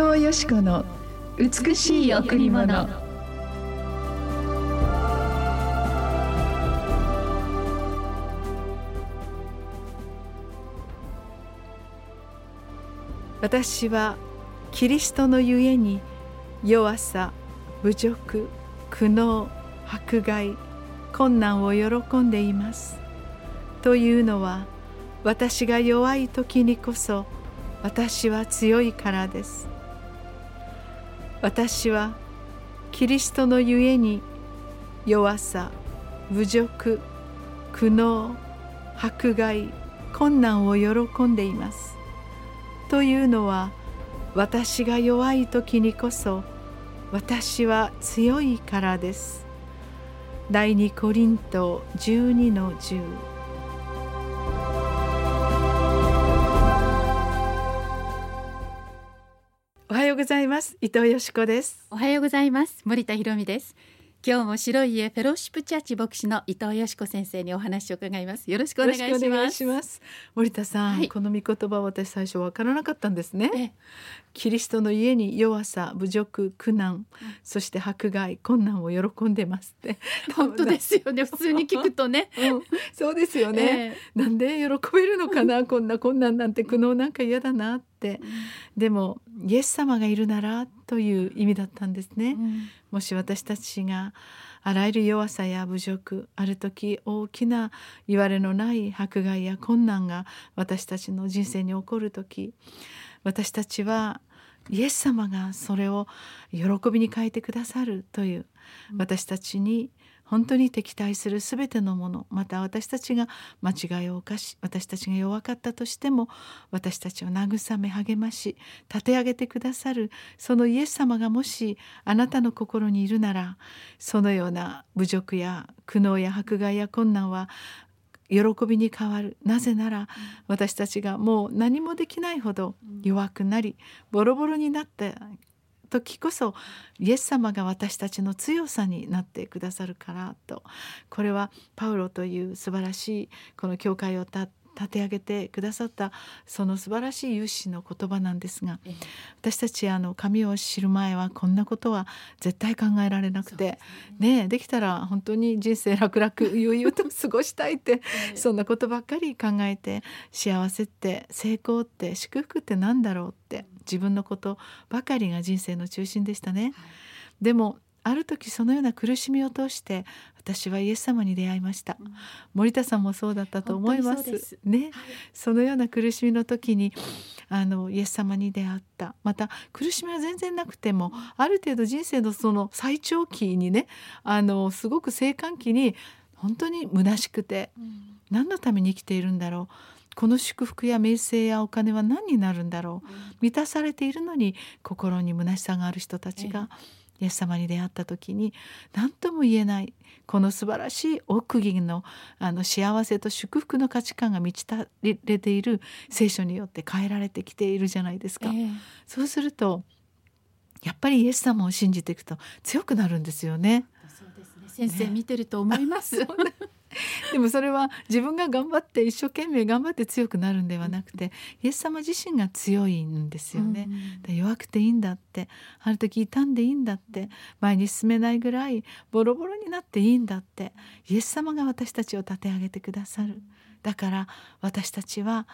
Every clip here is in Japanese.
藤よし子の美しい贈り物。私はキリストのゆえに弱さ侮辱苦悩迫害困難を喜んでいます。というのは私が弱い時にこそ私は強いからです。私はキリストのゆえに弱さ侮辱苦悩迫害困難を喜んでいます。というのは私が弱い時にこそ私は強いからです。第二コリント12の10おはようございます。伊藤よしこです。おはようございます。森田博美です。今日も白い家フェローシップチャーチ牧師の伊藤よしこ先生にお話を伺います。よろしくお願いします。森田さん、はい、この御言葉は私最初わからなかったんですね。キリストの家に弱さ侮辱苦難、うん、そして迫害困難を喜んでますって。本当ですよね。普通に聞くとね、うん、そうですよね、えー、なんで喜べるのかなこんな困難なんて苦悩なんか嫌だなって、うん、でもイエス様がいるならという意味だったんですね、もし私たちがあらゆる弱さや侮辱ある時大きな言われのない迫害や困難が私たちの人生に起こる時私たちはイエス様がそれを喜びに変えてくださるという私たちに本当に敵対する全てのものまた私たちが間違いを犯し私たちが弱かったとしても私たちを慰め励まし立て上げてくださるそのイエス様がもしあなたの心にいるならそのような侮辱や苦悩や迫害や困難は喜びに変わる。なぜなら私たちがもう何もできないほど弱くなりボロボロになった時こそイエス様が私たちの強さになってくださるからと。これはパウロという素晴らしいこの教会を立て上げてくださったその素晴らしい勇士の言葉なんですが私たちあの神を知る前はこんなことは絶対考えられなくてね。できたら本当に人生楽々悠々と過ごしたいって そんなことばっかり考えて幸せって成功って祝福って何だろうって自分のことばかりが人生の中心でしたね。はい、でもある時そのような苦しみを通して私はイエス様に出会いました、うん、森田さんもそうだったと思います。ね、はい、そのような苦しみの時にあのイエス様に出会った。また苦しみは全然なくても、ある程度人生のその最長期にねあのすごく生還期に本当に虚しくて、うん、何のために生きているんだろうこの祝福や名声やお金は何になるんだろう、満たされているのに心に虚しさがある人たちが、イエス様に出会った時に何とも言えないこの素晴らしい奥義のあの幸せと祝福の価値観が満ちたれている聖書によって変えられてきているじゃないですか。えー、そうするとやっぱりイエス様を信じていくと強くなるんですよね。そうですね先生、見てると思います。でもそれは自分が頑張って一生懸命頑張って強くなるんではなくてイエス様自身が強いんですよね。うん、弱くていいんだって。ある時傷んでいいんだって。前に進めないぐらいボロボロになっていいんだって。イエス様が私たちを立て上げてくださる。だから私たちは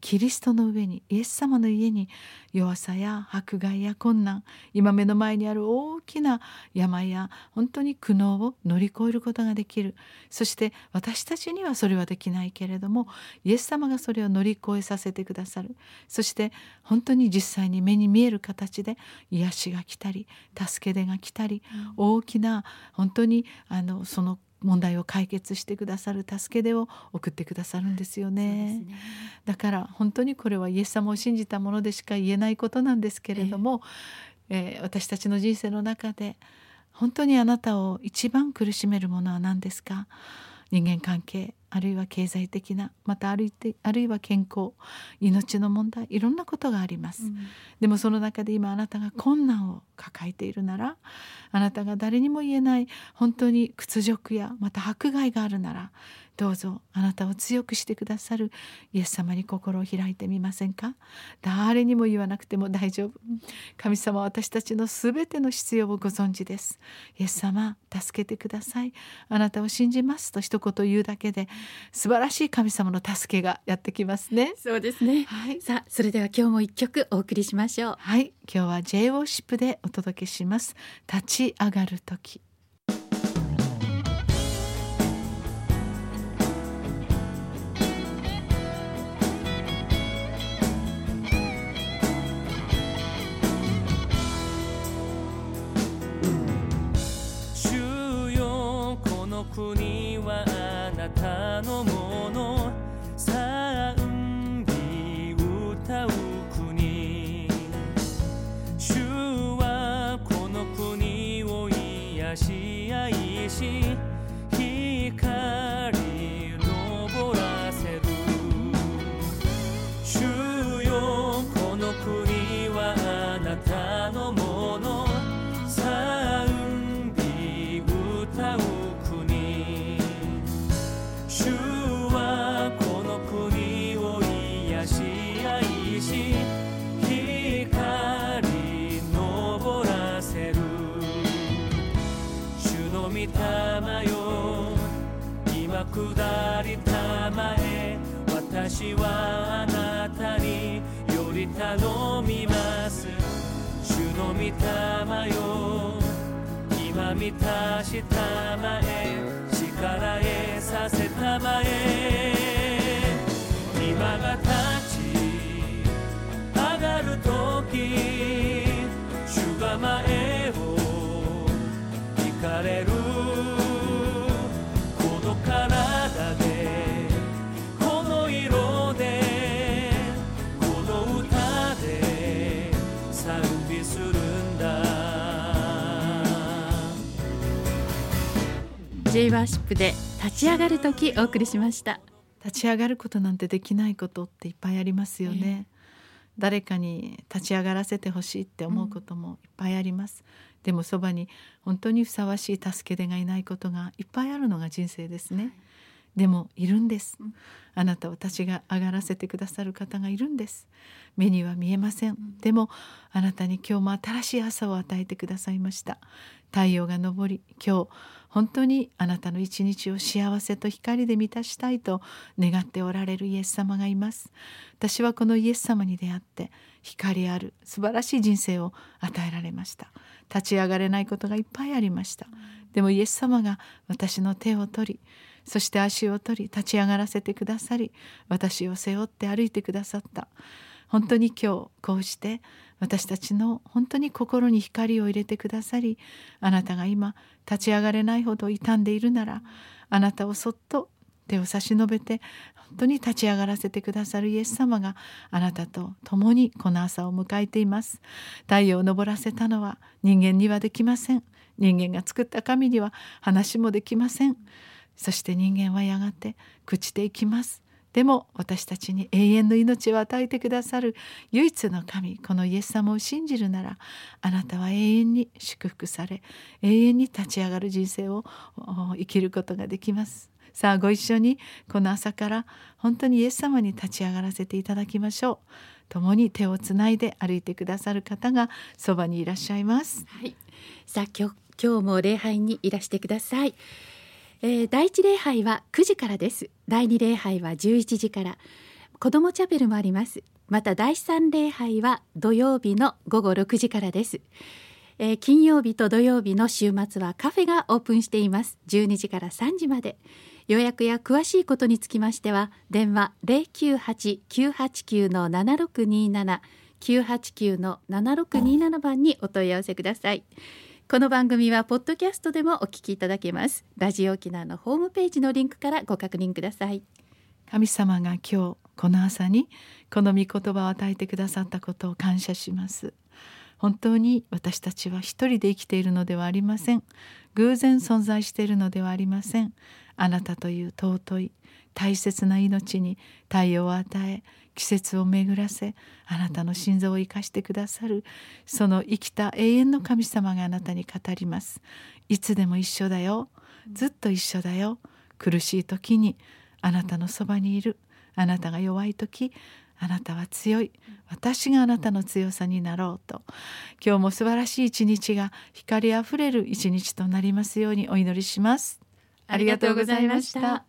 キリストの上にイエス様の家に弱さや迫害や困難今目の前にある大きな病や本当に苦悩を乗り越えることができる。そして私たちにはそれはできないけれどもイエス様がそれを乗り越えさせてくださる。そして本当に実際に目に見える形で癒しが来たり助け出が来たり、大きな本当にあのその問題を解決してくださる助け出を送ってくださるんですよね、ね、だから本当にこれはイエス様を信じたものでしか言えないことなんですけれども、えー、えー、私たちの人生の中で本当にあなたを一番苦しめるものは何ですか？人間関係あるいは経済的なまたあるあるいは健康命の問題いろんなことがあります、うん、でもその中で今あなたが困難を抱えているならあなたが誰にも言えない本当に屈辱やまた迫害があるならどうぞあなたを強くしてくださるイエス様に心を開いてみませんか？誰にも言わなくても大丈夫。神様は私たちのすべての必要をご存知です。イエス様助けてください。あなたを信じます。と一言言うだけで素晴らしい神様の助けがやってきますね。そうですね、はい、さあそれでは今日も一曲お送りしましょう。はい。今日は J ウォーシップでお届けします。立ち上がる時国はあなたのもの。下りたまえ私はあなたにより頼みます主の御霊よ今満たしたまえ力へさせたまえ今が立ち上がる時主が前イワーシップで立ち上がる時お送りしました。立ち上がることなんてできないことっていっぱいありますよね、えー、誰かに立ち上がらせてほしいって思うこともいっぱいあります、うん、でもそばに本当にふさわしい助け手がいないことがいっぱいあるのが人生ですね、はい、でもいるんです、うん、あなたを立ちが上がらせてくださる方がいるんです。目には見えません、でもあなたに今日も新しい朝を与えてくださいました。太陽が昇り今日本当にあなたの一日を幸せと光で満たしたいと願っておられるイエス様がいます。私はこのイエス様に出会って光ある素晴らしい人生を与えられました。立ち上がれないことがいっぱいありましたでもイエス様が私の手を取りそして足を取り立ち上がらせてくださり私を背負って歩いてくださった。本当に今日こうして私たちの本当に心に光を入れてくださりあなたが今立ち上がれないほど傷んでいるならあなたをそっと手を差し伸べて本当に立ち上がらせてくださるイエス様があなたと共にこの朝を迎えています。太陽を昇らせたのは人間にはできません。人間が作った神には話もできません。そして人間はやがて朽ちていきます。でも私たちに永遠の命を与えてくださる唯一の神このイエス様を信じるならあなたは永遠に祝福され永遠に立ち上がる人生を生きることができます。さあご一緒にこの朝から本当にイエス様に立ち上がらせていただきましょう。共に手をつないで歩いてくださる方がそばにいらっしゃいます、はい、さあ今日今日も礼拝にいらしてください。えー、第一礼拝は9時からです。第二礼拝は11時から。子どもチャペルもあります。また第三礼拝は土曜日の午後6時からです、えー、金曜日と土曜日の週末はカフェがオープンしています。12時から3時まで。予約や詳しいことにつきましては電話098-989の7627 989の7627番にお問い合わせください。この番組はポッドキャストでもお聞きいただけます。ラジオ沖縄のホームページのリンクからご確認ください。神様が今日この朝にこの御言葉を与えてくださったことを感謝します。本当に私たちは一人で生きているのではありません。偶然存在しているのではありません。あなたという尊い大切な命に太陽を与え季節を巡らせあなたの心臓を生かしてくださるその生きた永遠の神様があなたに語ります。いつでも一緒だよ。ずっと一緒だよ。苦しい時にあなたのそばにいる。あなたが弱い時あなたは強い。私があなたの強さになろうと。今日も素晴らしい一日が光あふれる一日となりますようにお祈りします。ありがとうございました。